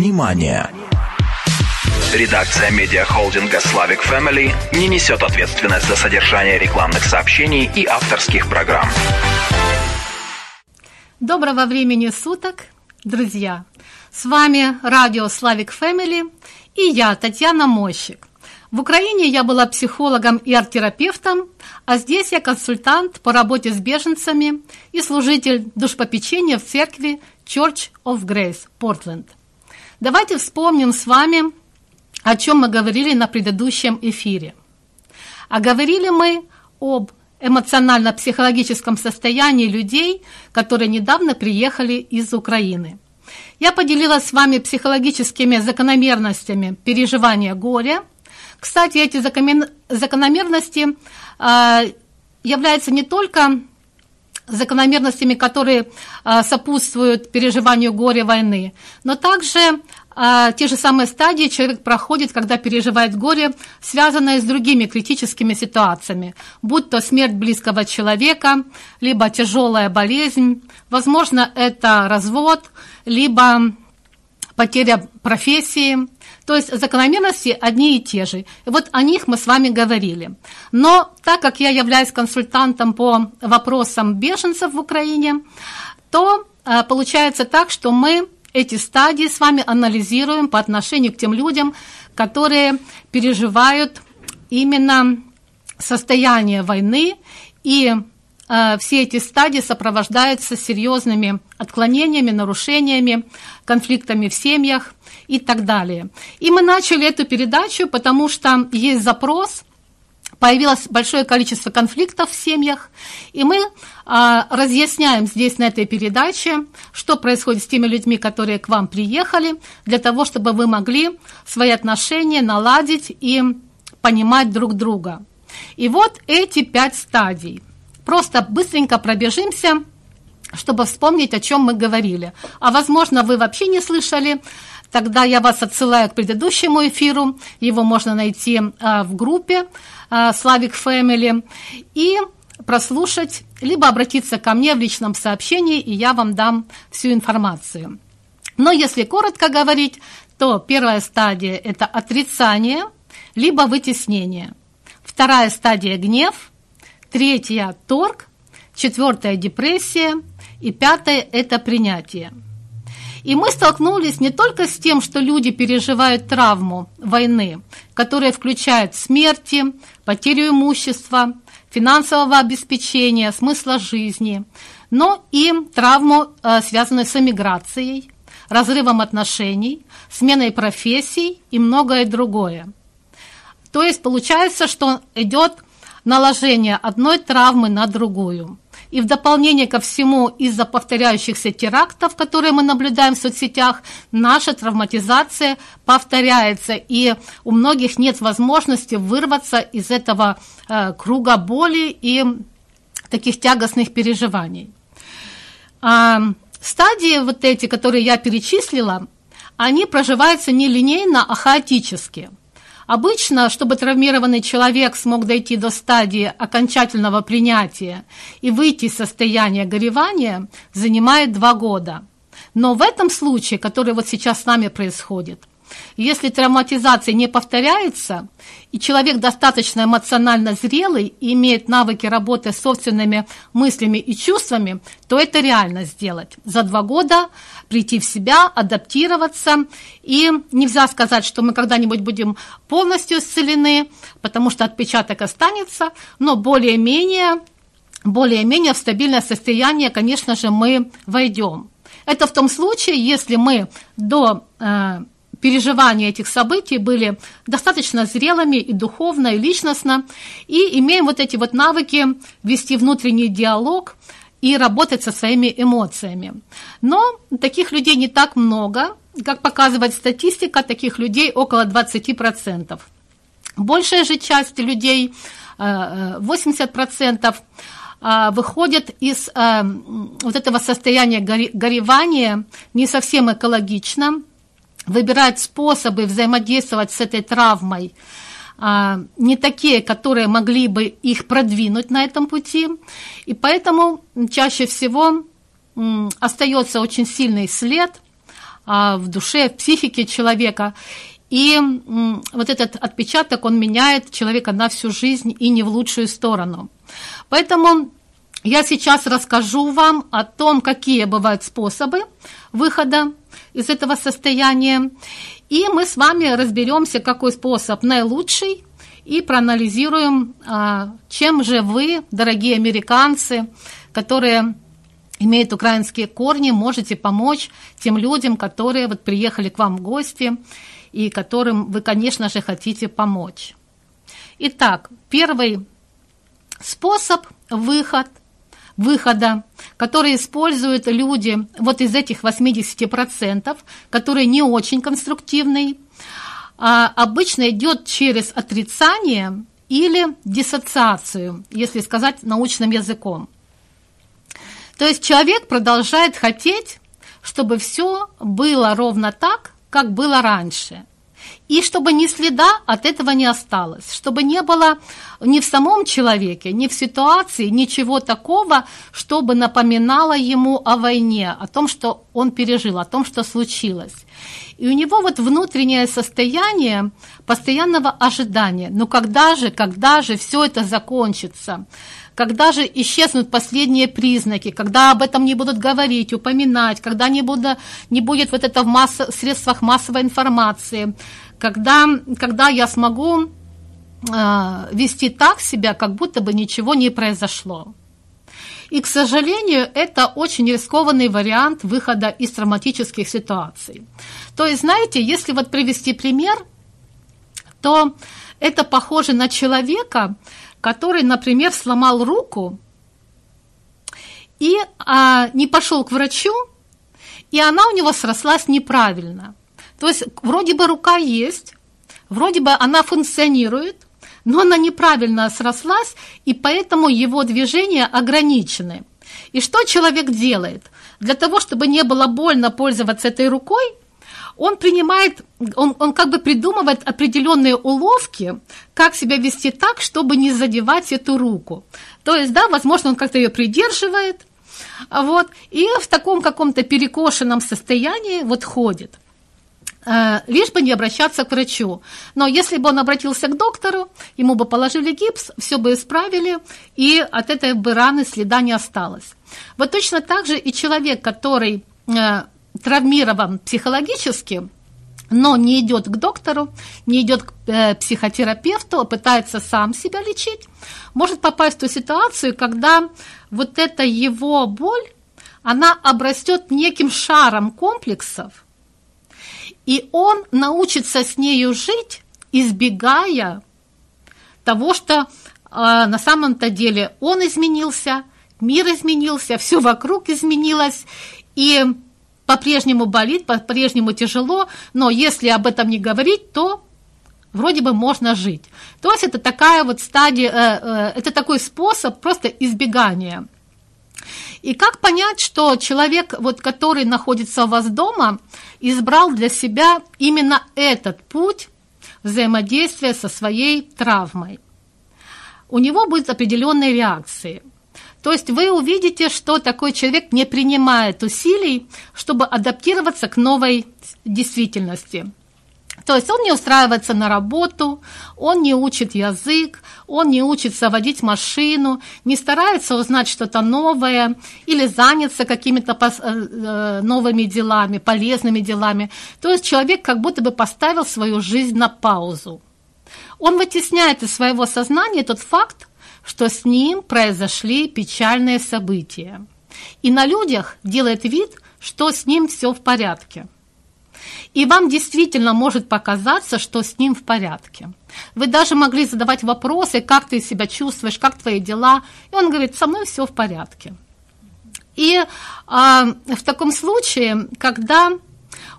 Внимание! Редакция медиахолдинга «Славик Family не несет ответственность за содержание рекламных сообщений и авторских программ. Доброго времени суток, друзья! С вами радио «Славик Family и я, Татьяна Мощик. В Украине я была психологом и арт-терапевтом, а здесь я консультант по работе с беженцами и служитель душпопечения в церкви Church of Grace, Портленд. Давайте вспомним с вами, о чем мы говорили на предыдущем эфире. А говорили мы об эмоционально-психологическом состоянии людей, которые недавно приехали из Украины. Я поделилась с вами психологическими закономерностями переживания горя. Кстати, эти закономерности а, являются не только закономерностями, которые а, сопутствуют переживанию горя войны, но также а, те же самые стадии человек проходит, когда переживает горе, связанное с другими критическими ситуациями, будь то смерть близкого человека, либо тяжелая болезнь, возможно, это развод, либо потеря профессии. То есть закономерности одни и те же. И вот о них мы с вами говорили. Но так как я являюсь консультантом по вопросам беженцев в Украине, то э, получается так, что мы эти стадии с вами анализируем по отношению к тем людям, которые переживают именно состояние войны, и э, все эти стадии сопровождаются серьезными отклонениями, нарушениями, конфликтами в семьях и так далее. И мы начали эту передачу, потому что есть запрос – появилось большое количество конфликтов в семьях, и мы а, разъясняем здесь на этой передаче, что происходит с теми людьми, которые к вам приехали, для того, чтобы вы могли свои отношения наладить и понимать друг друга. И вот эти пять стадий. Просто быстренько пробежимся, чтобы вспомнить, о чем мы говорили. А возможно, вы вообще не слышали тогда я вас отсылаю к предыдущему эфиру. Его можно найти а, в группе Славик Family и прослушать, либо обратиться ко мне в личном сообщении, и я вам дам всю информацию. Но если коротко говорить, то первая стадия – это отрицание, либо вытеснение. Вторая стадия – гнев. Третья – торг. Четвертая – депрессия. И пятая – это принятие. И мы столкнулись не только с тем, что люди переживают травму войны, которая включает смерти, потерю имущества, финансового обеспечения, смысла жизни, но и травму, э, связанную с эмиграцией, разрывом отношений, сменой профессий и многое другое. То есть получается, что идет наложение одной травмы на другую. И в дополнение ко всему, из-за повторяющихся терактов, которые мы наблюдаем в соцсетях, наша травматизация повторяется, и у многих нет возможности вырваться из этого э, круга боли и таких тягостных переживаний. А, стадии вот эти, которые я перечислила, они проживаются не линейно, а хаотически – Обычно, чтобы травмированный человек смог дойти до стадии окончательного принятия и выйти из состояния горевания, занимает два года. Но в этом случае, который вот сейчас с нами происходит, если травматизация не повторяется, и человек достаточно эмоционально зрелый и имеет навыки работы с собственными мыслями и чувствами, то это реально сделать. За два года прийти в себя, адаптироваться. И нельзя сказать, что мы когда-нибудь будем полностью исцелены, потому что отпечаток останется, но более-менее более-менее в стабильное состояние, конечно же, мы войдем. Это в том случае, если мы до э, переживания этих событий были достаточно зрелыми и духовно, и личностно, и имеем вот эти вот навыки вести внутренний диалог и работать со своими эмоциями. Но таких людей не так много, как показывает статистика, таких людей около 20%. Большая же часть людей, 80%, э, э, выходят из э, вот этого состояния горевания не совсем экологично, выбирать способы взаимодействовать с этой травмой, а, не такие, которые могли бы их продвинуть на этом пути. И поэтому чаще всего остается очень сильный след, а, в душе, в психике человека. И вот этот отпечаток, он меняет человека на всю жизнь и не в лучшую сторону. Поэтому я сейчас расскажу вам о том, какие бывают способы выхода из этого состояния. И мы с вами разберемся, какой способ наилучший, и проанализируем, а, чем же вы, дорогие американцы, которые имеют украинские корни, можете помочь тем людям, которые вот приехали к вам в гости и которым вы, конечно же, хотите помочь. Итак, первый способ выход, выхода, который используют люди вот из этих 80%, которые не очень конструктивный, а обычно идет через отрицание или диссоциацию, если сказать научным языком. То есть человек продолжает хотеть, чтобы все было ровно так, как было раньше. И чтобы ни следа от этого не осталось, чтобы не было ни в самом человеке, ни в ситуации ничего такого, чтобы напоминало ему о войне, о том, что он пережил, о том, что случилось. И у него вот внутреннее состояние постоянного ожидания. Ну когда же, когда же все это закончится? Когда же исчезнут последние признаки, когда об этом не будут говорить, упоминать, когда не, буду, не будет вот это в масс, средствах массовой информации, когда, когда я смогу э, вести так себя, как будто бы ничего не произошло. И, к сожалению, это очень рискованный вариант выхода из травматических ситуаций. То есть, знаете, если вот привести пример, то это похоже на человека, который, например, сломал руку и а, не пошел к врачу, и она у него срослась неправильно. То есть вроде бы рука есть, вроде бы она функционирует, но она неправильно срослась, и поэтому его движения ограничены. И что человек делает? Для того, чтобы не было больно пользоваться этой рукой, он принимает, он, он как бы придумывает определенные уловки, как себя вести так, чтобы не задевать эту руку. То есть, да, возможно, он как-то ее придерживает, вот, и в таком каком-то перекошенном состоянии вот ходит э, лишь бы не обращаться к врачу. Но если бы он обратился к доктору, ему бы положили гипс, все бы исправили, и от этой бы раны следа не осталось. Вот точно так же и человек, который э, травмирован психологически, но не идет к доктору, не идет к э, психотерапевту, а пытается сам себя лечить, может попасть в ту ситуацию, когда вот эта его боль, она обрастет неким шаром комплексов, и он научится с нею жить, избегая того, что э, на самом-то деле он изменился, мир изменился, все вокруг изменилось, и по-прежнему болит, по-прежнему тяжело, но если об этом не говорить, то вроде бы можно жить. То есть это такая вот стадия, э, э, это такой способ просто избегания. И как понять, что человек, вот, который находится у вас дома, избрал для себя именно этот путь взаимодействия со своей травмой? У него будут определенные реакции – то есть вы увидите, что такой человек не принимает усилий, чтобы адаптироваться к новой действительности. То есть он не устраивается на работу, он не учит язык, он не учится водить машину, не старается узнать что-то новое или заняться какими-то э, э, новыми делами, полезными делами. То есть человек как будто бы поставил свою жизнь на паузу. Он вытесняет из своего сознания тот факт, что с ним произошли печальные события. И на людях делает вид, что с ним все в порядке. И вам действительно может показаться, что с ним в порядке. Вы даже могли задавать вопросы, как ты себя чувствуешь, как твои дела. И он говорит, со мной все в порядке. И э, в таком случае, когда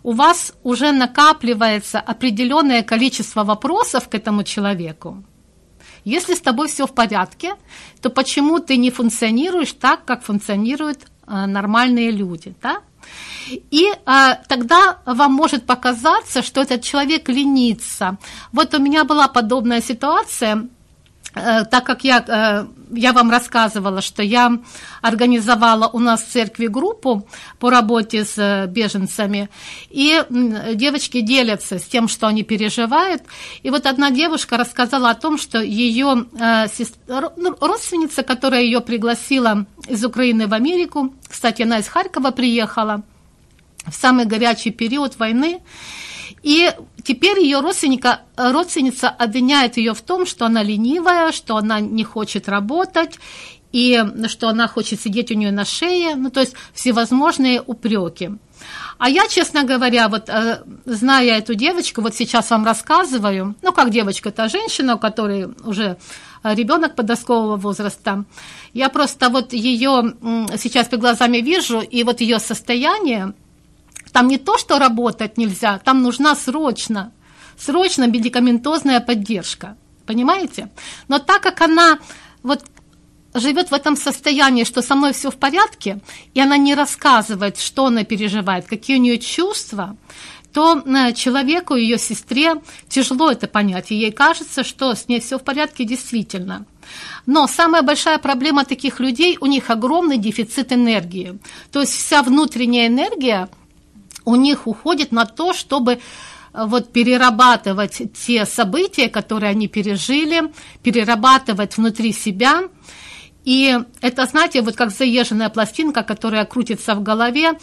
у вас уже накапливается определенное количество вопросов к этому человеку, если с тобой все в порядке, то почему ты не функционируешь так, как функционируют э, нормальные люди, да? И а, тогда вам может показаться, что этот человек ленится. Вот у меня была подобная ситуация, а, так как я а, я вам рассказывала, что я организовала у нас в церкви группу по работе с э, беженцами, и девочки делятся с тем, что они переживают. И вот одна девушка рассказала о том, что ее э, ну, родственница, которая ее пригласила из Украины в Америку, кстати, она из Харькова приехала в самый горячий период войны, и теперь ее родственника, родственница обвиняет ее в том, что она ленивая, что она не хочет работать, и что она хочет сидеть у нее на шее, ну, то есть всевозможные упреки. А я, честно говоря, вот э, зная эту девочку, вот сейчас вам рассказываю, ну, как девочка, это женщина, у которой уже ребенок подросткового возраста, я просто вот ее сейчас перед глазами вижу, и вот ее состояние, там не то, что работать нельзя, там нужна срочно, срочно медикаментозная поддержка. Понимаете? Но так как она вот живет в этом состоянии, что со мной все в порядке, и она не рассказывает, что она переживает, какие у нее чувства, то э, человеку, ее сестре тяжело это понять, и ей кажется, что с ней все в порядке действительно. Но самая большая проблема таких людей, у них огромный дефицит энергии. То есть вся внутренняя энергия – у них уходит на то, чтобы э, вот перерабатывать те события, которые они пережили, перерабатывать внутри себя. И это, знаете, вот как заезженная пластинка, которая крутится в голове,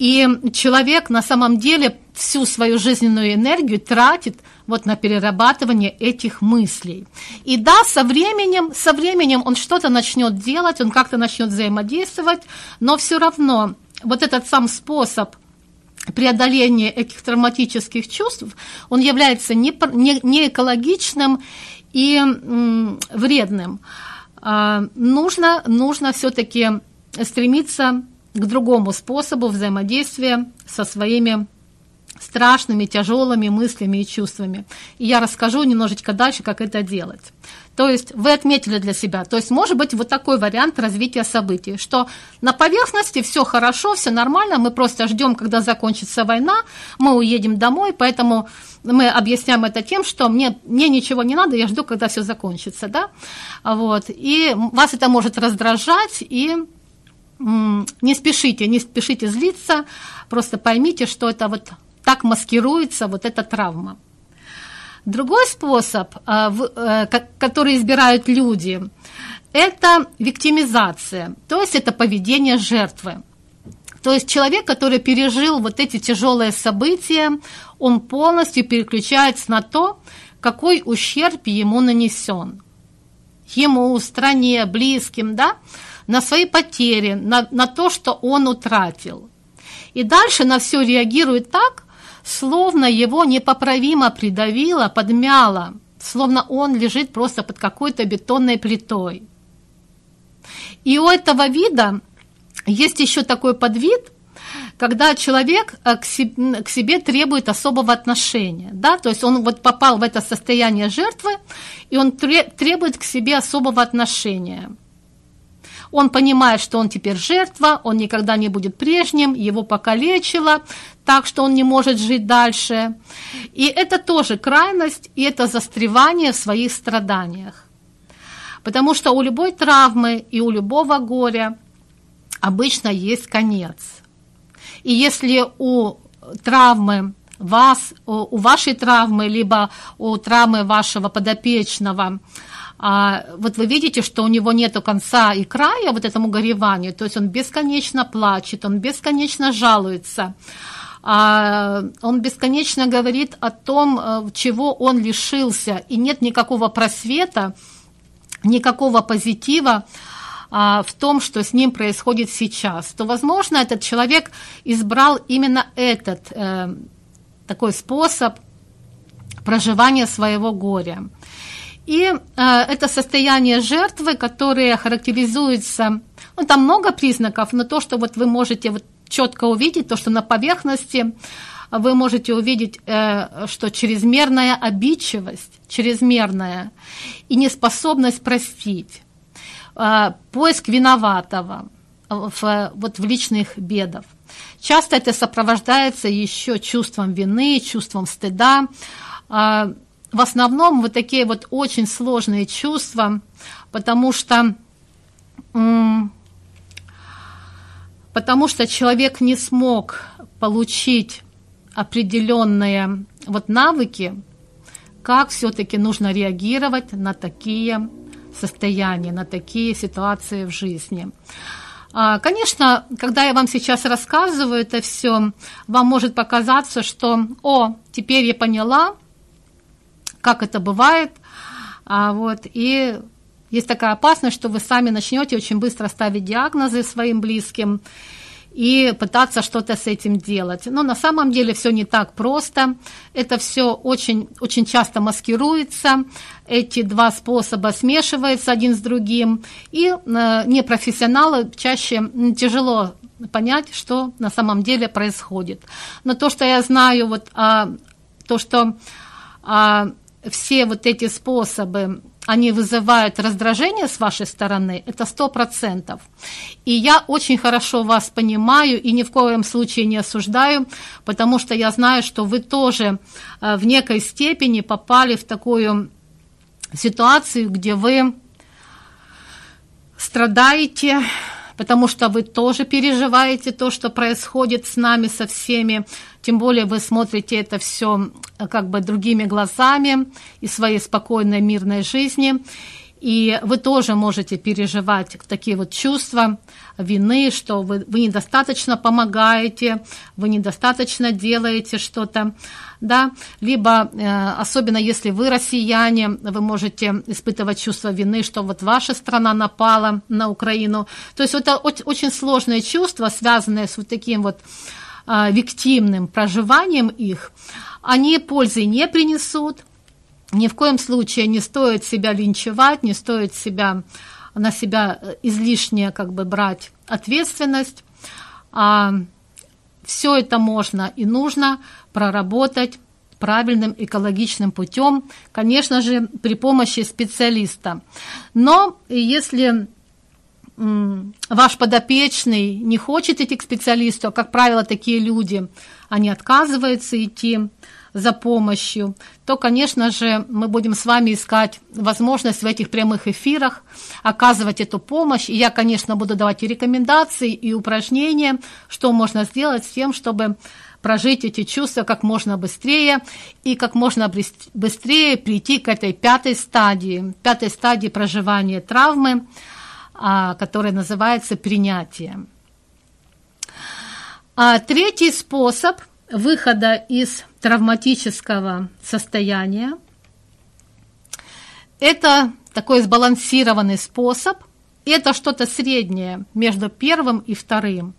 и человек на самом деле всю свою жизненную энергию тратит вот на перерабатывание этих мыслей. И да, со временем, со временем он что-то начнет делать, он как-то начнет взаимодействовать, но все равно вот этот сам способ преодоление этих травматических чувств, он является не, не, не экологичным и м, вредным. А, нужно, нужно все-таки стремиться к другому способу взаимодействия со своими страшными, тяжелыми мыслями и чувствами. И я расскажу немножечко дальше, как это делать. То есть вы отметили для себя, то есть может быть вот такой вариант развития событий, что на поверхности все хорошо, все нормально, мы просто ждем, когда закончится война, мы уедем домой, поэтому мы объясняем это тем, что мне, мне ничего не надо, я жду, когда все закончится, да, вот, и вас это может раздражать, и не спешите, не спешите злиться, просто поймите, что это вот так маскируется вот эта травма. Другой способ, а, э, который избирают люди, это виктимизация, то есть это поведение жертвы. То есть человек, который пережил вот эти тяжелые события, он полностью переключается на то, какой ущерб ему нанесен. Ему, стране, близким, да, на свои потери, на, на то, что он утратил. И дальше на все реагирует так, словно его непоправимо придавило, подмяло, словно он лежит просто под какой-то бетонной плитой. И у этого вида есть еще такой подвид, когда человек э, к себе, требует особого отношения, да, то есть он вот попал в это состояние жертвы, и он требует к себе особого отношения – он понимает, что он теперь жертва, он никогда не будет прежним, его покалечило, так что он не может жить дальше. И это тоже крайность, и это застревание в своих страданиях. Потому что у любой травмы и у любого горя обычно есть конец. И если у травмы вас, у вашей травмы, либо у травмы вашего подопечного а, вот вы видите, что у него нет конца и края вот этому гореванию, то есть он бесконечно плачет, он бесконечно жалуется, он бесконечно говорит о том, э, чего он лишился, и нет никакого просвета, никакого позитива а, в том, что с ним происходит сейчас, то, возможно, этот человек избрал именно этот э, такой способ проживания своего горя. И э, это состояние жертвы, которое характеризуется, ну, там много признаков, но то, что вот вы можете вот четко увидеть, то, что на поверхности вы можете увидеть, э, что чрезмерная обидчивость, чрезмерная и неспособность простить, э, поиск виноватого в, вот в личных бедах. Часто это сопровождается еще чувством вины, чувством стыда, э, в основном вот такие вот очень сложные чувства потому что потому что человек не смог получить определенные вот навыки, как все-таки нужно реагировать на такие состояния, на такие ситуации в жизни. А, конечно, когда я вам сейчас рассказываю это все, вам может показаться, что, о, теперь я поняла, как это бывает, а вот, и есть такая опасность, что вы сами начнете очень быстро ставить диагнозы своим близким и пытаться что-то с этим делать. Но на самом деле все не так просто. Это все очень, очень часто маскируется. Эти два способа смешиваются один с другим. И э, непрофессионалы чаще тяжело понять, что на самом деле происходит. Но то, что я знаю, вот, а, то, что а, все вот эти способы они вызывают раздражение с вашей стороны, это сто процентов. И я очень хорошо вас понимаю и ни в коем случае не осуждаю, потому что я знаю, что вы тоже э, в некой степени попали в такую ситуацию, где вы страдаете, потому что вы тоже переживаете то, что происходит с нами, со всеми. Тем более вы смотрите это все э, как бы другими глазами и своей спокойной мирной жизни. И вы тоже можете переживать такие вот чувства вины, что вы, вы недостаточно помогаете, вы недостаточно делаете что-то, да, либо, э, особенно если вы россияне, вы можете испытывать чувство вины, что вот ваша страна напала на Украину. То есть это очень сложные чувства, связанные с вот таким вот виктимным проживанием их, они пользы не принесут, ни в коем случае не стоит себя линчевать, не стоит себя, на себя э, излишне как бы брать ответственность. А все это можно и нужно проработать правильным экологичным путем, конечно же, при помощи специалиста. Но если ваш подопечный не хочет идти к специалисту, а, как правило, такие люди, они отказываются идти, за помощью, то, конечно же, мы будем с вами искать возможность в этих прямых эфирах оказывать эту помощь. И я, конечно, буду давать и рекомендации, и упражнения, что можно сделать с тем, чтобы прожить эти чувства как можно быстрее и как можно быстрее прийти к этой пятой стадии, пятой стадии проживания травмы, а, которая называется принятие. А третий способ выхода из травматического состояния. Это такой сбалансированный способ. Это что-то среднее между первым и вторым.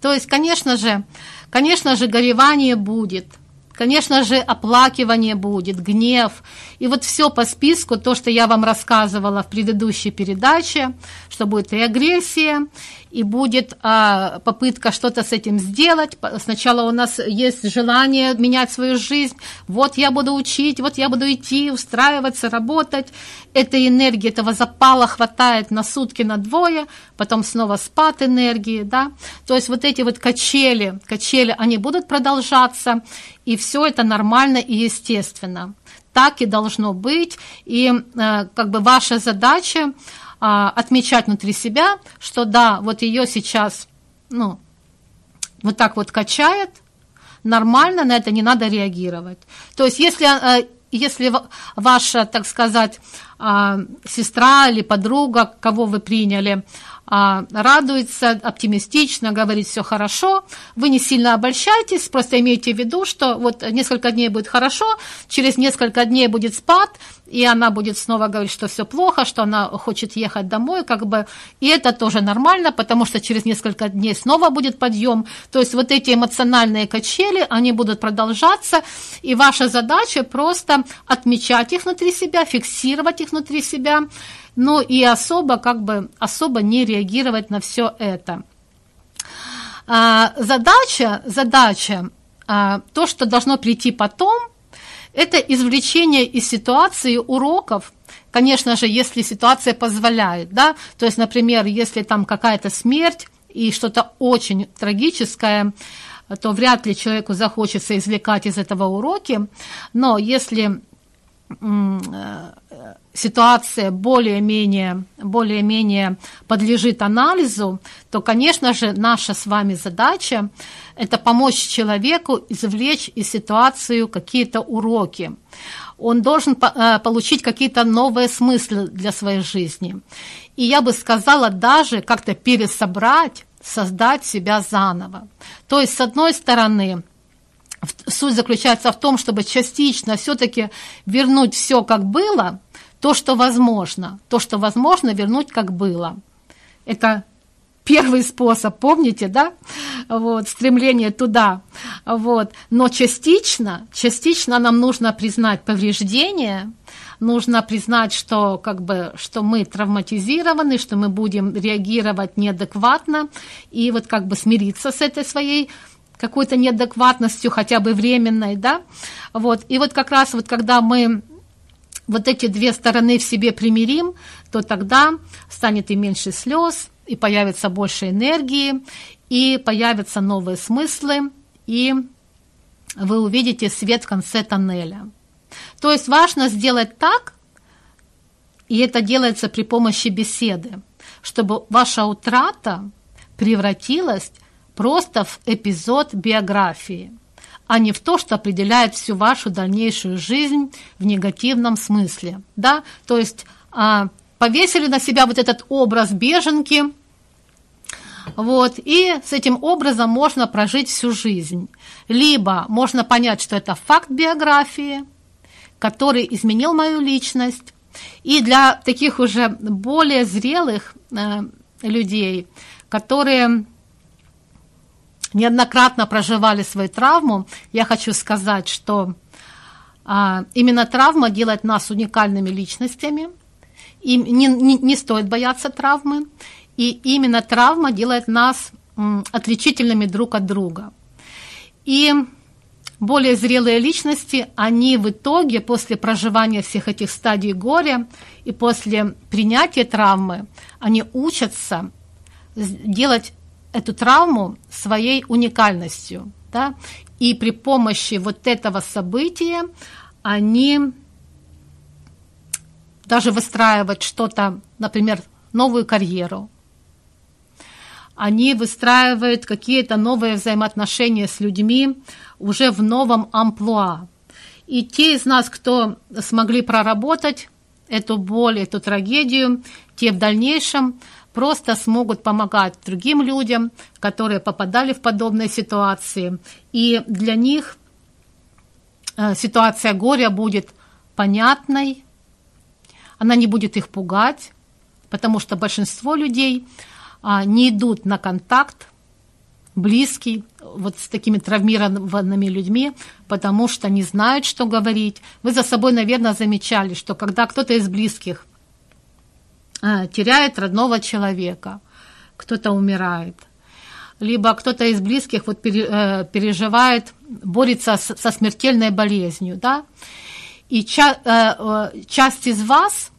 То есть, конечно же, конечно же, горевание будет – Конечно же, оплакивание будет, гнев. И вот все по списку, то, что я вам рассказывала в предыдущей передаче, что будет и агрессия, и будет а, попытка что-то с этим сделать. Сначала у нас есть желание менять свою жизнь. Вот я буду учить, вот я буду идти, устраиваться, работать. Этой энергии, этого запала хватает на сутки, на двое, потом снова спад энергии, да. То есть вот эти вот качели, качели, они будут продолжаться, и все это нормально и естественно. Так и должно быть, и э, как бы ваша задача а, отмечать внутри себя, что да, вот ее сейчас, ну, вот так вот качает, нормально, на это не надо реагировать. То есть если, э, если ваша, так сказать, а, сестра или подруга, кого вы приняли, радуется, оптимистично, говорит все хорошо. Вы не сильно обольщайтесь, просто имейте в виду, что вот несколько дней будет хорошо, через несколько дней будет спад, и она будет снова говорить, что все плохо, что она хочет ехать домой, как бы, и это тоже нормально, потому что через несколько дней снова будет подъем. То есть вот эти эмоциональные качели, они будут продолжаться, и ваша задача просто отмечать их внутри себя, фиксировать их внутри себя, ну и особо как бы особо не реагировать на все это. А, задача, задача, а, то, что должно прийти потом, это извлечение из ситуации уроков, конечно же, если ситуация позволяет, да, то есть, например, если там какая-то смерть и что-то очень трагическое, то вряд ли человеку захочется извлекать из этого уроки, но если ситуация более-менее более-менее подлежит анализу, то, конечно же, наша с вами задача – это помочь человеку извлечь из ситуации какие-то уроки. Он должен э, получить какие-то новые смыслы для своей жизни. И я бы сказала, даже как-то пересобрать, создать себя заново. То есть, с одной стороны, суть заключается в том, чтобы частично все-таки вернуть все, как было – то, что возможно, то, что возможно вернуть как было. Это первый способ, помните, да? Вот, стремление туда. Вот. Но частично, частично нам нужно признать повреждения, нужно признать, что, как бы, что мы травматизированы, что мы будем реагировать неадекватно, и вот как бы смириться с этой своей какой-то неадекватностью, хотя бы временной, да, вот, и вот как раз вот когда мы вот эти две стороны в себе примирим, то тогда станет и меньше слез, и появится больше энергии, и появятся новые смыслы, и вы увидите свет в конце тоннеля. То есть важно сделать так, и это делается при помощи беседы, чтобы ваша утрата превратилась просто в эпизод биографии – а не в то, что определяет всю вашу дальнейшую жизнь в негативном смысле. Да? То есть а, повесили на себя вот этот образ беженки, вот, и с этим образом можно прожить всю жизнь. Либо можно понять, что это факт биографии, который изменил мою личность, и для таких уже более зрелых э, людей, которые неоднократно проживали свою травму, я хочу сказать, что а, именно травма делает нас уникальными личностями, и не, не, не стоит бояться травмы, и именно травма делает нас м, отличительными друг от друга. И более зрелые личности, они в итоге после проживания всех этих стадий горя и после принятия травмы, они учатся делать эту травму своей уникальностью. Да? И при помощи вот этого события они даже выстраивают что-то, например, новую карьеру. Они выстраивают какие-то новые взаимоотношения с людьми уже в новом амплуа. И те из нас, кто смогли проработать эту боль, эту трагедию, те в дальнейшем просто смогут помогать другим людям, которые попадали в подобные ситуации. И для них э, ситуация горя будет понятной, она не будет их пугать, потому что большинство людей а, не идут на контакт близкий вот с такими травмированными людьми, потому что не знают, что говорить. Вы за собой, наверное, замечали, что когда кто-то из близких теряет родного человека, кто-то умирает, либо кто-то из близких вот э, переживает, борется со смертельной болезнью, да, и ча э, э, часть из вас,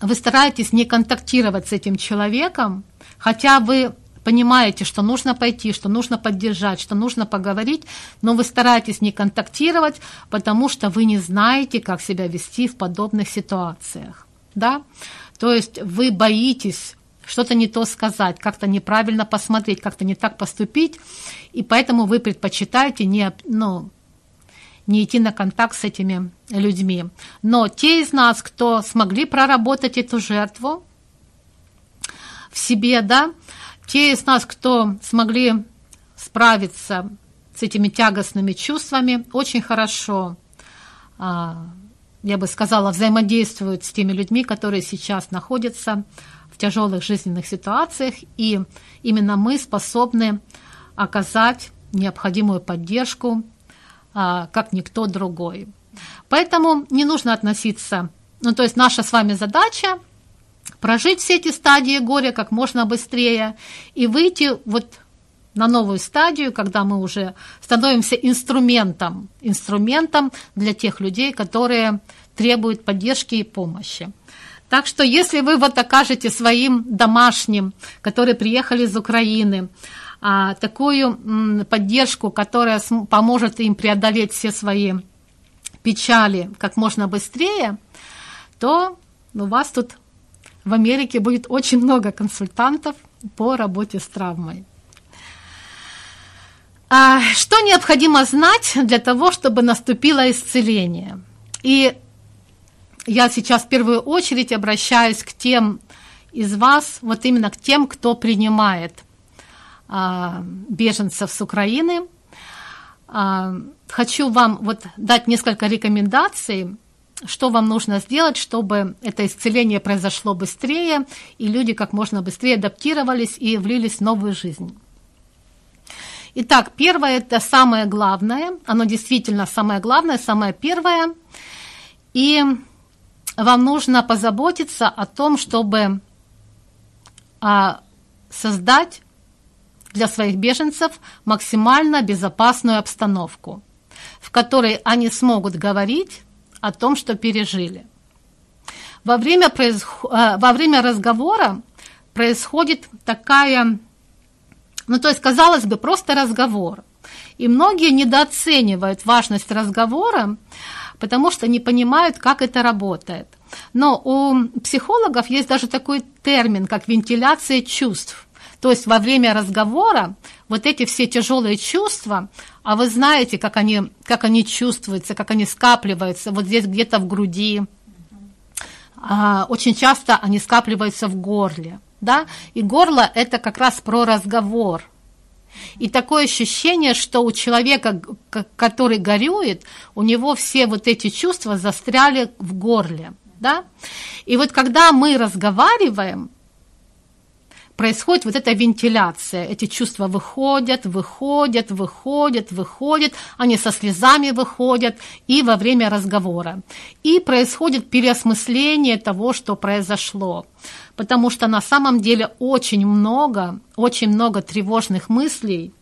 вы стараетесь не контактировать с этим человеком, хотя вы понимаете, что нужно пойти, что нужно поддержать, что нужно поговорить, но вы стараетесь не контактировать, потому что вы не знаете, как себя вести в подобных ситуациях. Да? То есть вы боитесь что-то не то сказать, как-то неправильно посмотреть, как-то не так поступить, и поэтому вы предпочитаете не, ну, не идти на контакт с этими людьми. Но те из нас, кто смогли проработать эту жертву в себе, да, те из нас, кто смогли справиться с этими тягостными чувствами, очень хорошо а, я бы сказала, взаимодействуют с теми людьми, которые сейчас находятся в тяжелых жизненных ситуациях, и именно мы способны оказать необходимую поддержку, а, как никто другой. Поэтому не нужно относиться, ну то есть наша с вами задача прожить все эти стадии горя как можно быстрее и выйти вот на новую стадию, когда мы уже становимся инструментом, инструментом для тех людей, которые требуют поддержки и помощи. Так что если вы вот окажете своим домашним, которые приехали из Украины, а, такую поддержку, которая поможет им преодолеть все свои печали как можно быстрее, то у вас тут в Америке будет очень много консультантов по работе с травмой. А что необходимо знать для того, чтобы наступило исцеление? И я сейчас в первую очередь обращаюсь к тем из вас, вот именно к тем, кто принимает а, беженцев с Украины. А, хочу вам вот дать несколько рекомендаций, что вам нужно сделать, чтобы это исцеление произошло быстрее, и люди как можно быстрее адаптировались и влились в новую жизнь. Итак, первое – это самое главное, оно действительно самое главное, самое первое, и вам нужно позаботиться о том, чтобы а, создать для своих беженцев максимально безопасную обстановку, в которой они смогут говорить о том, что пережили. Во время, произх... Э, во время разговора происходит такая, ну то есть, казалось бы, просто разговор. И многие недооценивают важность разговора, потому что не понимают, как это работает. Но у психологов есть даже такой термин, как вентиляция чувств. То есть во время разговора вот эти все тяжелые чувства, а вы знаете, как они, как они чувствуются, как они скапливаются вот здесь где-то в груди, а, очень часто они скапливаются в горле, да, и горло это как раз про разговор. И такое ощущение, что у человека, который горюет, у него все вот эти чувства застряли в горле, да. И вот когда мы разговариваем, происходит вот эта вентиляция. Эти чувства выходят, выходят, выходят, выходят, они со слезами выходят и во время разговора. И происходит переосмысление того, что произошло. Потому что на самом деле очень много, очень много тревожных мыслей,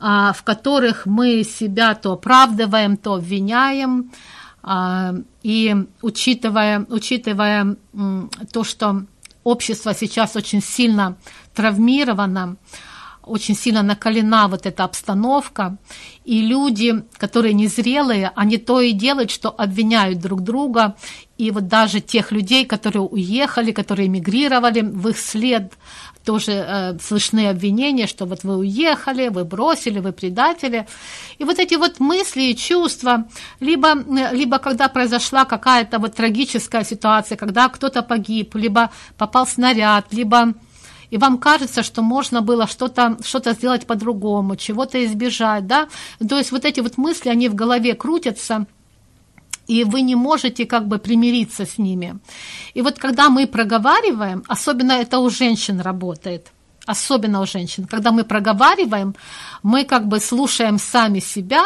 а, в которых мы себя то оправдываем, то обвиняем, а, и учитывая, учитывая то, что общество сейчас очень сильно травмировано, очень сильно накалена вот эта обстановка, и люди, которые незрелые, они то и делают, что обвиняют друг друга, и вот даже тех людей, которые уехали, которые эмигрировали, в их след тоже э, слышны обвинения, что вот вы уехали, вы бросили, вы предатели. И вот эти вот мысли и чувства, либо, либо когда произошла какая-то вот трагическая ситуация, когда кто-то погиб, либо попал снаряд, либо и вам кажется, что можно было что-то что сделать по-другому, чего-то избежать, да, то есть вот эти вот мысли, они в голове крутятся, и вы не можете как бы примириться с ними. И вот когда мы проговариваем, особенно это у женщин работает, особенно у женщин, когда мы проговариваем, мы как бы слушаем сами себя,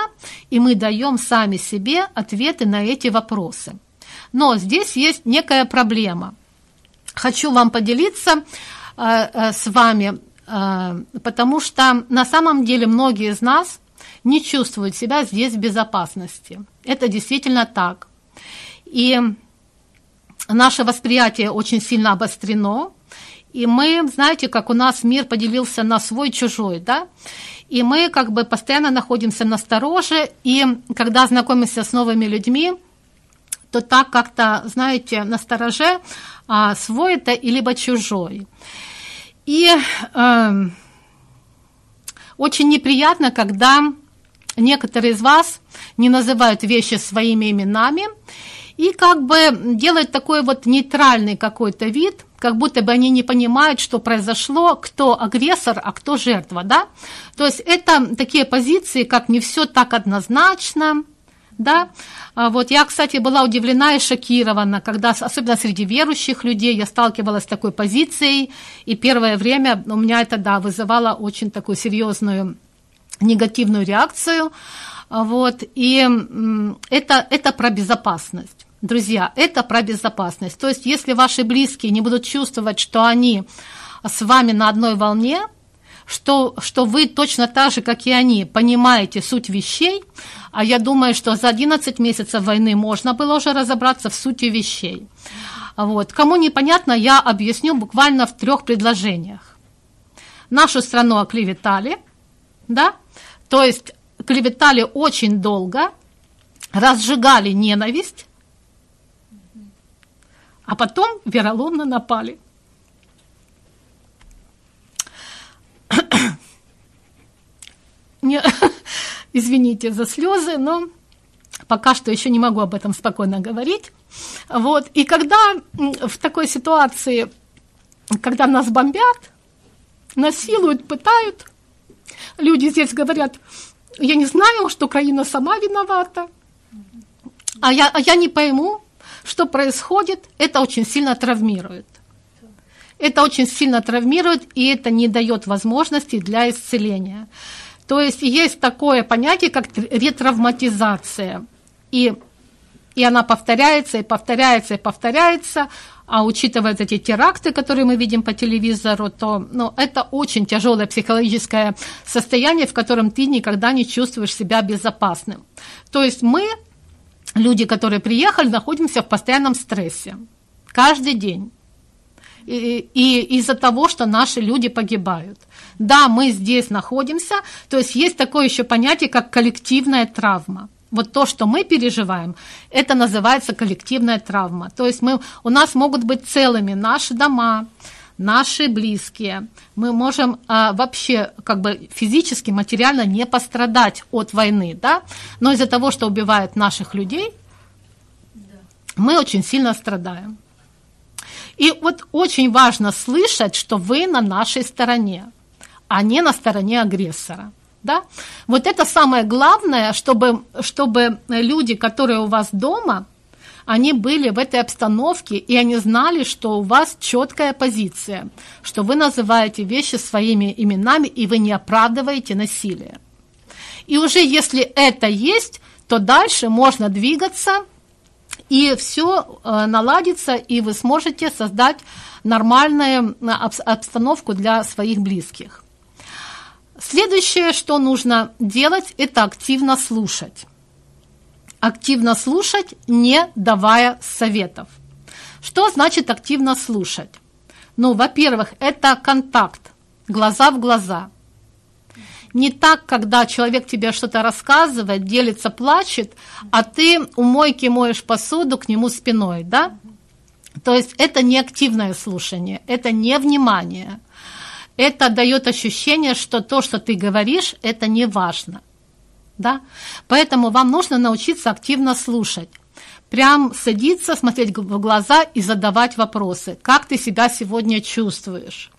и мы даем сами себе ответы на эти вопросы. Но здесь есть некая проблема. Хочу вам поделиться э, э, с вами, э, потому что на самом деле многие из нас не чувствуют себя здесь в безопасности. Это действительно так. И наше восприятие очень сильно обострено, и мы, знаете, как у нас мир поделился на свой-чужой, да, и мы как бы постоянно находимся на стороже, и когда знакомимся с новыми людьми, то так как-то, знаете, на стороже а, свой это и либо чужой. И э, очень неприятно, когда некоторые из вас не называют вещи своими именами и как бы делают такой вот нейтральный какой-то вид, как будто бы они не понимают, что произошло, кто агрессор, а кто жертва, да? То есть это такие позиции, как не все так однозначно, да, а вот я, кстати, была удивлена и шокирована, когда, особенно среди верующих людей, я сталкивалась с такой позицией, и первое время у меня это, да, вызывало очень такую серьезную негативную реакцию. Вот, и это, это про безопасность. Друзья, это про безопасность. То есть, если ваши близкие не будут чувствовать, что они с вами на одной волне, что, что вы точно так же, как и они, понимаете суть вещей, а я думаю, что за 11 месяцев войны можно было уже разобраться в сути вещей. Вот. Кому непонятно, я объясню буквально в трех предложениях. Нашу страну оклеветали, да, то есть клеветали очень долго, разжигали ненависть, а потом вероломно напали. Не, извините за слезы, но пока что еще не могу об этом спокойно говорить. Вот. И когда в такой ситуации, когда нас бомбят, насилуют, пытают, люди здесь говорят, я не знаю, что Украина сама виновата, а я, а я не пойму, что происходит, это очень сильно травмирует. Это очень сильно травмирует, и это не дает возможности для исцеления. То есть есть такое понятие, как ретравматизация. И, и она повторяется, и повторяется, и повторяется. А учитывая эти теракты, которые мы видим по телевизору, то ну, это очень тяжелое психологическое состояние, в котором ты никогда не чувствуешь себя безопасным. То есть мы, люди, которые приехали, находимся в постоянном стрессе. Каждый день. И, и из-за того, что наши люди погибают. Да, мы здесь находимся, то есть есть такое еще понятие, как коллективная травма. Вот то, что мы переживаем, это называется коллективная травма. То есть мы, у нас могут быть целыми наши дома, наши близкие. Мы можем а, вообще как бы физически, материально не пострадать от войны, да? но из-за того, что убивают наших людей, мы очень сильно страдаем. И вот очень важно слышать, что вы на нашей стороне, а не на стороне агрессора. Да? Вот это самое главное, чтобы, чтобы люди, которые у вас дома, они были в этой обстановке, и они знали, что у вас четкая позиция, что вы называете вещи своими именами, и вы не оправдываете насилие. И уже если это есть, то дальше можно двигаться – и все э, наладится, и вы сможете создать нормальную э, обстановку для своих близких. Следующее, что нужно делать, это активно слушать. Активно слушать, не давая советов. Что значит активно слушать? Ну, во-первых, это контакт, глаза в глаза – не так, когда человек тебе что-то рассказывает, делится, плачет, а ты у мойки моешь посуду к нему спиной, да? То есть это не активное слушание, это не внимание. Это дает ощущение, что то, что ты говоришь, это не важно. Да? Поэтому вам нужно научиться активно слушать. Прям садиться, смотреть в глаза и задавать вопросы. Как ты себя сегодня чувствуешь?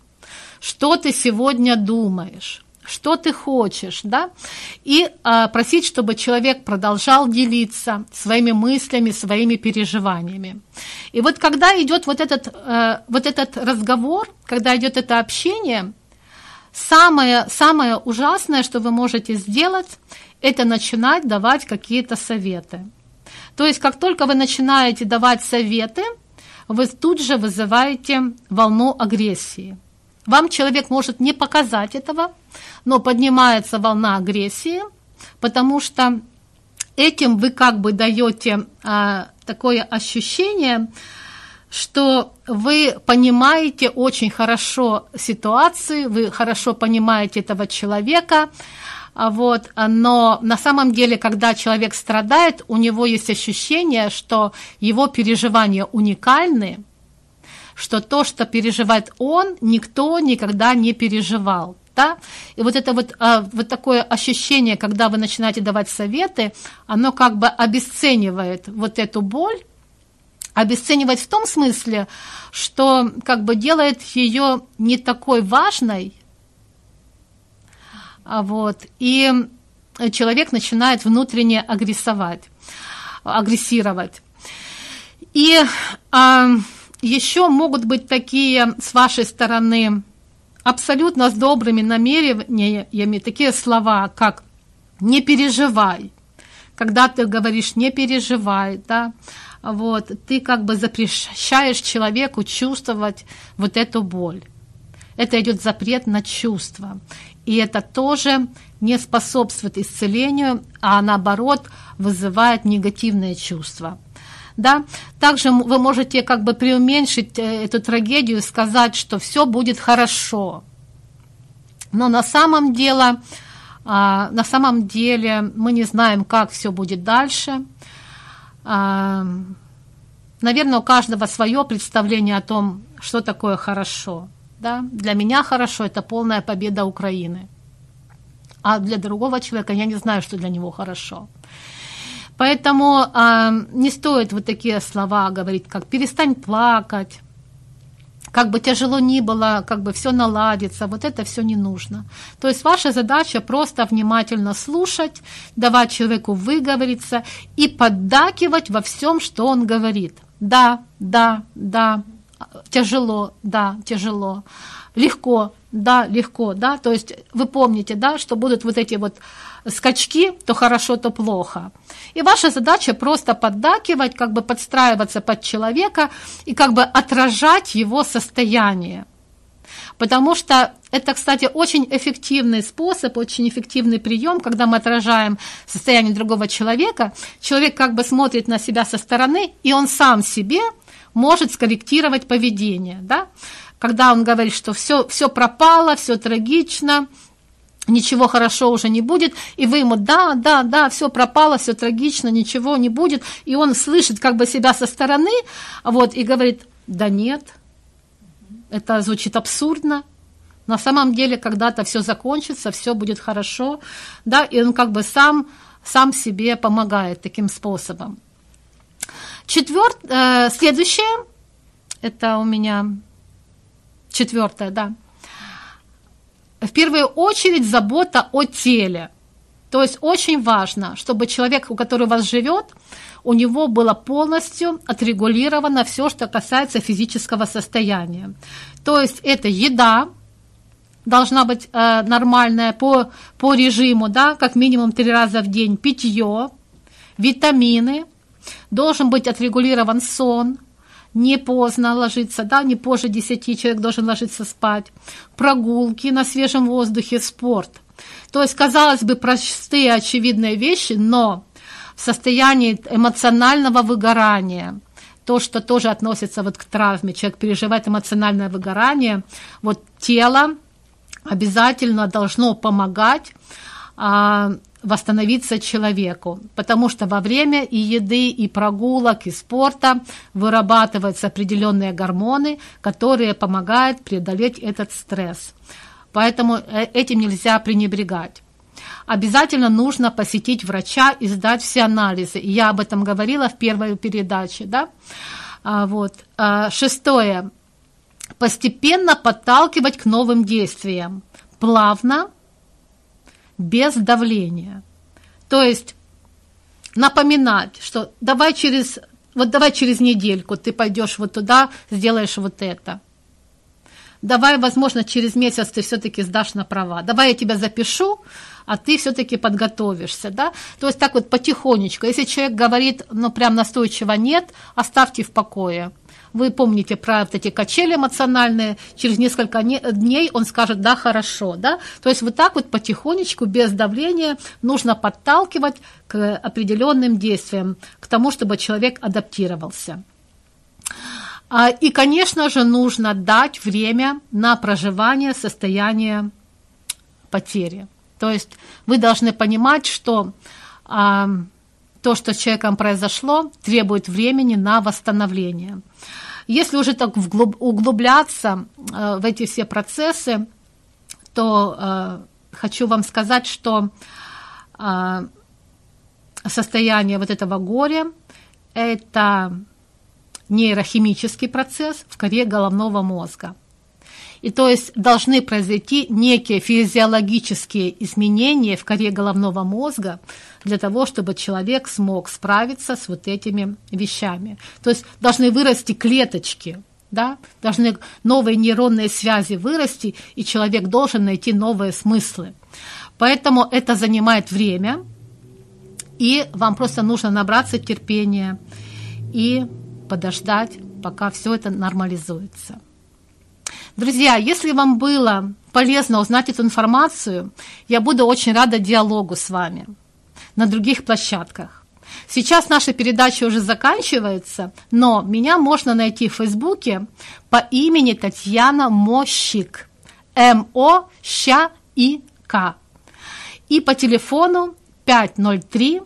Что ты сегодня думаешь? Что ты хочешь, да, и а, просить, чтобы человек продолжал делиться своими мыслями, своими переживаниями. И вот когда идет вот этот, а, вот этот разговор, когда идет это общение, самое, самое ужасное, что вы можете сделать, это начинать давать какие-то советы. То есть, как только вы начинаете давать советы, вы тут же вызываете волну агрессии. Вам человек может не показать этого, но поднимается волна агрессии, потому что этим вы как бы даете а, такое ощущение, что вы понимаете очень хорошо ситуацию, вы хорошо понимаете этого человека, а вот, но на самом деле, когда человек страдает, у него есть ощущение, что его переживания уникальны, что то, что переживает он, никто никогда не переживал. Да? И вот это вот, а, вот такое ощущение, когда вы начинаете давать советы, оно как бы обесценивает вот эту боль, обесценивает в том смысле, что как бы делает ее не такой важной, а вот, и человек начинает внутренне агрессовать, агрессировать. И а, еще могут быть такие с вашей стороны абсолютно с добрыми намерениями такие слова, как «не переживай», когда ты говоришь «не переживай», да, вот, ты как бы запрещаешь человеку чувствовать вот эту боль. Это идет запрет на чувства. И это тоже не способствует исцелению, а наоборот вызывает негативные чувства да, также вы можете как бы преуменьшить э, эту трагедию, сказать, что все будет хорошо. Но на самом деле, а, на самом деле мы не знаем, как все будет дальше. А, наверное, у каждого свое представление о том, что такое хорошо. Да? Для меня хорошо – это полная победа Украины. А для другого человека я не знаю, что для него хорошо. Поэтому э, не стоит вот такие слова говорить, как «перестань плакать», как бы тяжело ни было, как бы все наладится, вот это все не нужно. То есть ваша задача просто внимательно слушать, давать человеку выговориться и поддакивать во всем, что он говорит. Да, да, да, тяжело, да, тяжело, легко, да, легко, да, то есть вы помните, да, что будут вот эти вот скачки, то хорошо, то плохо. И ваша задача просто поддакивать, как бы подстраиваться под человека и как бы отражать его состояние. Потому что это, кстати, очень эффективный способ, очень эффективный прием, когда мы отражаем состояние другого человека. Человек как бы смотрит на себя со стороны, и он сам себе может скорректировать поведение. Да? Когда он говорит, что все, все пропало, все трагично, ничего хорошо уже не будет, и вы ему, да, да, да, все пропало, все трагично, ничего не будет, и он слышит как бы себя со стороны, вот, и говорит, да нет, это звучит абсурдно, на самом деле когда-то все закончится, все будет хорошо, да, и он как бы сам, сам себе помогает таким способом. Четверт, э, следующее, это у меня четвертое, да, в первую очередь забота о теле. То есть очень важно, чтобы человек, у которого вас живет, у него было полностью отрегулировано все, что касается физического состояния. То есть это еда, должна быть э, нормальная по, по режиму, да, как минимум три раза в день, питье, витамины, должен быть отрегулирован сон, не поздно ложиться, да, не позже 10 человек должен ложиться спать, прогулки на свежем воздухе, спорт. То есть, казалось бы, простые очевидные вещи, но в состоянии эмоционального выгорания, то, что тоже относится вот к травме, человек переживает эмоциональное выгорание, вот тело обязательно должно помогать а, восстановиться человеку, потому что во время и еды, и прогулок, и спорта вырабатываются определенные гормоны, которые помогают преодолеть этот стресс. Поэтому э, этим нельзя пренебрегать. Обязательно нужно посетить врача и сдать все анализы. Я об этом говорила в первой передаче. Да? А, вот. А, шестое. Постепенно подталкивать к новым действиям. Плавно, без давления. То есть напоминать, что давай через, вот давай через недельку ты пойдешь вот туда, сделаешь вот это. Давай, возможно, через месяц ты все-таки сдашь на права. Давай я тебя запишу, а ты все-таки подготовишься, да? То есть так вот потихонечку. Если человек говорит, ну, прям настойчиво нет, оставьте в покое. Вы помните про вот эти качели эмоциональные, через несколько дней он скажет «да, хорошо». Да? То есть вот так вот потихонечку, без давления, нужно подталкивать к определенным действиям, к тому, чтобы человек адаптировался. А, и, конечно же, нужно дать время на проживание состояния потери. То есть вы должны понимать, что а, то, что с человеком произошло, требует времени на восстановление. Если уже так углубляться э, в эти все процессы, то э, хочу вам сказать, что э, состояние вот этого горя – это нейрохимический процесс в коре головного мозга – и то есть должны произойти некие физиологические изменения в коре головного мозга для того, чтобы человек смог справиться с вот этими вещами. То есть должны вырасти клеточки, да, должны новые нейронные связи вырасти, и человек должен найти новые смыслы. Поэтому это занимает время, и вам просто нужно набраться терпения и подождать, пока все это нормализуется. Друзья, если вам было полезно узнать эту информацию, я буду очень рада диалогу с вами на других площадках. Сейчас наша передача уже заканчивается, но меня можно найти в Фейсбуке по имени Татьяна Мощик. М-О-Щ-И-К. И по телефону 503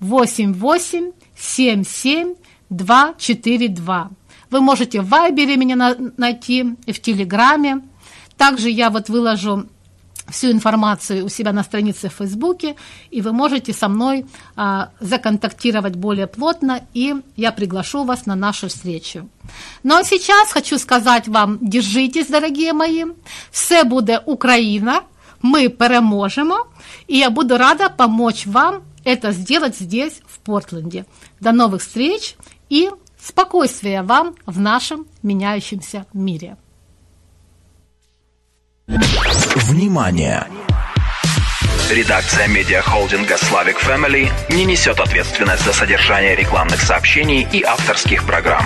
88 77242. Вы можете в Вайбере меня найти в Телеграме. Также я вот выложу всю информацию у себя на странице в Фейсбуке, и вы можете со мной а, законтактировать более плотно, и я приглашу вас на нашу встречу. Ну а сейчас хочу сказать вам, держитесь, дорогие мои, все буде Україна, ми переможемо, и я буду рада помочь вам это сделать здесь, в Портленде. До новых встреч и спокойствия вам в нашем меняющемся мире. Внимание! Редакция медиахолдинга «Славик Family не несет ответственность за содержание рекламных сообщений и авторских программ.